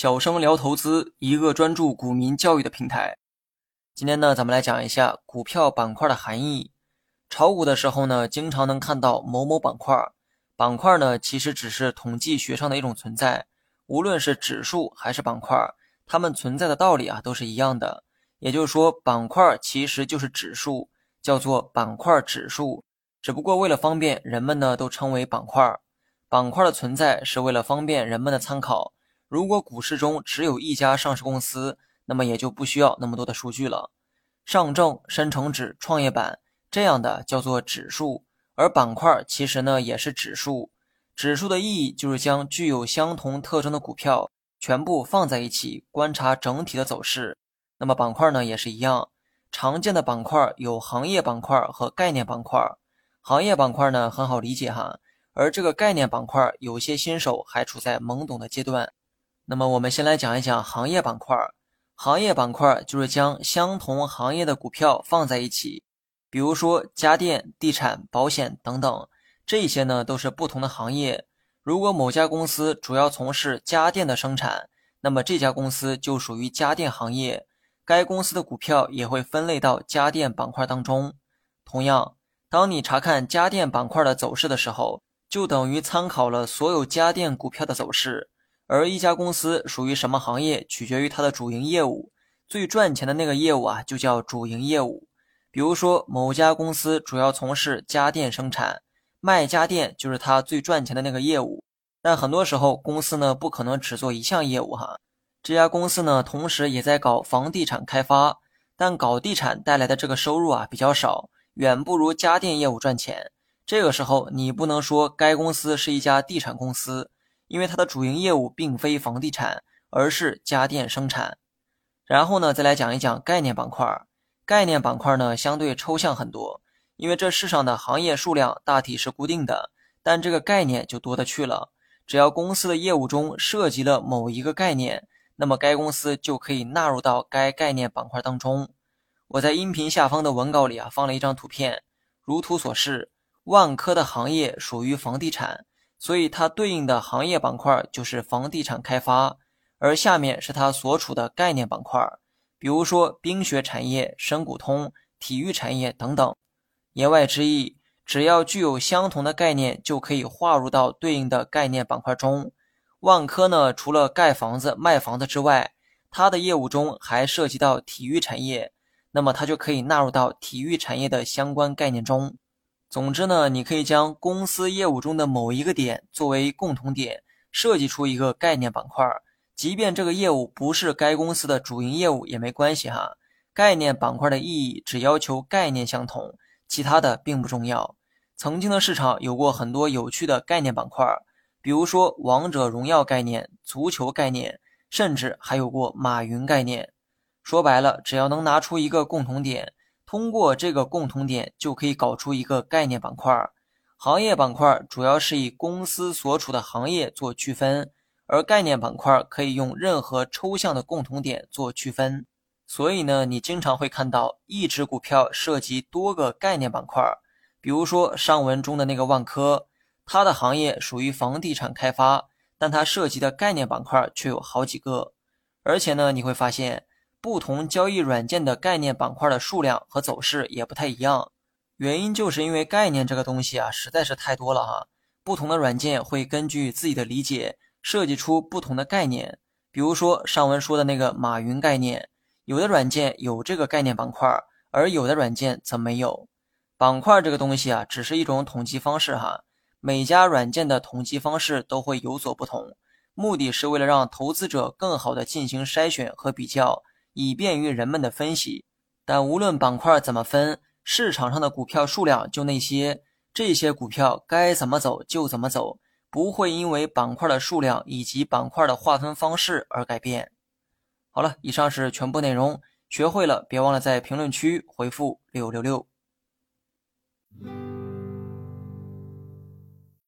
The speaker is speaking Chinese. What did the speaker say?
小生聊投资，一个专注股民教育的平台。今天呢，咱们来讲一下股票板块的含义。炒股的时候呢，经常能看到某某板块。板块呢，其实只是统计学上的一种存在。无论是指数还是板块，它们存在的道理啊，都是一样的。也就是说，板块其实就是指数，叫做板块指数。只不过为了方便，人们呢都称为板块。板块的存在是为了方便人们的参考。如果股市中只有一家上市公司，那么也就不需要那么多的数据了。上证、深成指、创业板这样的叫做指数，而板块其实呢也是指数。指数的意义就是将具有相同特征的股票全部放在一起，观察整体的走势。那么板块呢也是一样，常见的板块有行业板块和概念板块。行业板块呢很好理解哈，而这个概念板块有些新手还处在懵懂的阶段。那么我们先来讲一讲行业板块。行业板块就是将相同行业的股票放在一起，比如说家电、地产、保险等等，这些呢都是不同的行业。如果某家公司主要从事家电的生产，那么这家公司就属于家电行业，该公司的股票也会分类到家电板块当中。同样，当你查看家电板块的走势的时候，就等于参考了所有家电股票的走势。而一家公司属于什么行业，取决于它的主营业务。最赚钱的那个业务啊，就叫主营业务。比如说，某家公司主要从事家电生产，卖家电就是它最赚钱的那个业务。但很多时候，公司呢不可能只做一项业务哈。这家公司呢，同时也在搞房地产开发，但搞地产带来的这个收入啊比较少，远不如家电业务赚钱。这个时候，你不能说该公司是一家地产公司。因为它的主营业务并非房地产，而是家电生产。然后呢，再来讲一讲概念板块。概念板块呢，相对抽象很多，因为这世上的行业数量大体是固定的，但这个概念就多得去了。只要公司的业务中涉及了某一个概念，那么该公司就可以纳入到该概念板块当中。我在音频下方的文稿里啊，放了一张图片，如图所示，万科的行业属于房地产。所以它对应的行业板块就是房地产开发，而下面是它所处的概念板块，比如说冰雪产业、深股通、体育产业等等。言外之意，只要具有相同的概念，就可以划入到对应的概念板块中。万科呢，除了盖房子、卖房子之外，它的业务中还涉及到体育产业，那么它就可以纳入到体育产业的相关概念中。总之呢，你可以将公司业务中的某一个点作为共同点，设计出一个概念板块。即便这个业务不是该公司的主营业务也没关系哈。概念板块的意义只要求概念相同，其他的并不重要。曾经的市场有过很多有趣的概念板块，比如说王者荣耀概念、足球概念，甚至还有过马云概念。说白了，只要能拿出一个共同点。通过这个共同点，就可以搞出一个概念板块。行业板块主要是以公司所处的行业做区分，而概念板块可以用任何抽象的共同点做区分。所以呢，你经常会看到一只股票涉及多个概念板块。比如说上文中的那个万科，它的行业属于房地产开发，但它涉及的概念板块却有好几个。而且呢，你会发现。不同交易软件的概念板块的数量和走势也不太一样，原因就是因为概念这个东西啊实在是太多了哈。不同的软件会根据自己的理解设计出不同的概念。比如说上文说的那个马云概念，有的软件有这个概念板块，而有的软件则没有。板块这个东西啊，只是一种统计方式哈，每家软件的统计方式都会有所不同，目的是为了让投资者更好的进行筛选和比较。以便于人们的分析，但无论板块怎么分，市场上的股票数量就那些，这些股票该怎么走就怎么走，不会因为板块的数量以及板块的划分方式而改变。好了，以上是全部内容，学会了别忘了在评论区回复六六六。